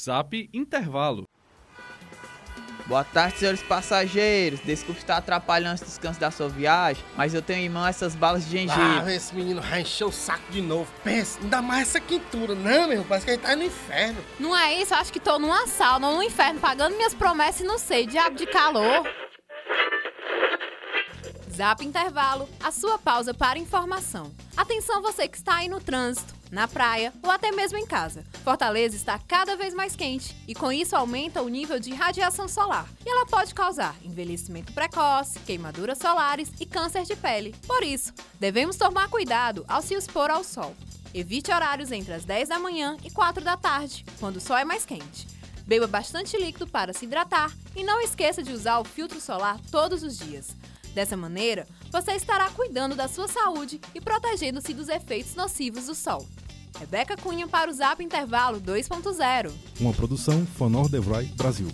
Zap Intervalo. Boa tarde, senhores passageiros. Desculpe estar atrapalhando o descanso da sua viagem, mas eu tenho em mão essas balas de gengibre. Ah, esse menino vai encher o saco de novo. Pensa, ainda mais essa quintura. Não, meu irmão, parece que ele tá no inferno. Não é isso, eu acho que tô numa sauna ou no inferno, pagando minhas promessas e não sei, diabo de calor. Zap Intervalo, a sua pausa para informação. Atenção você que está aí no trânsito, na praia ou até mesmo em casa. Fortaleza está cada vez mais quente e com isso aumenta o nível de radiação solar. E ela pode causar envelhecimento precoce, queimaduras solares e câncer de pele. Por isso, devemos tomar cuidado ao se expor ao sol. Evite horários entre as 10 da manhã e 4 da tarde, quando o sol é mais quente. Beba bastante líquido para se hidratar e não esqueça de usar o filtro solar todos os dias. Dessa maneira, você estará cuidando da sua saúde e protegendo-se dos efeitos nocivos do sol. Rebeca Cunha para o Zap Intervalo 2.0. Uma produção Fonor Devroy Brasil.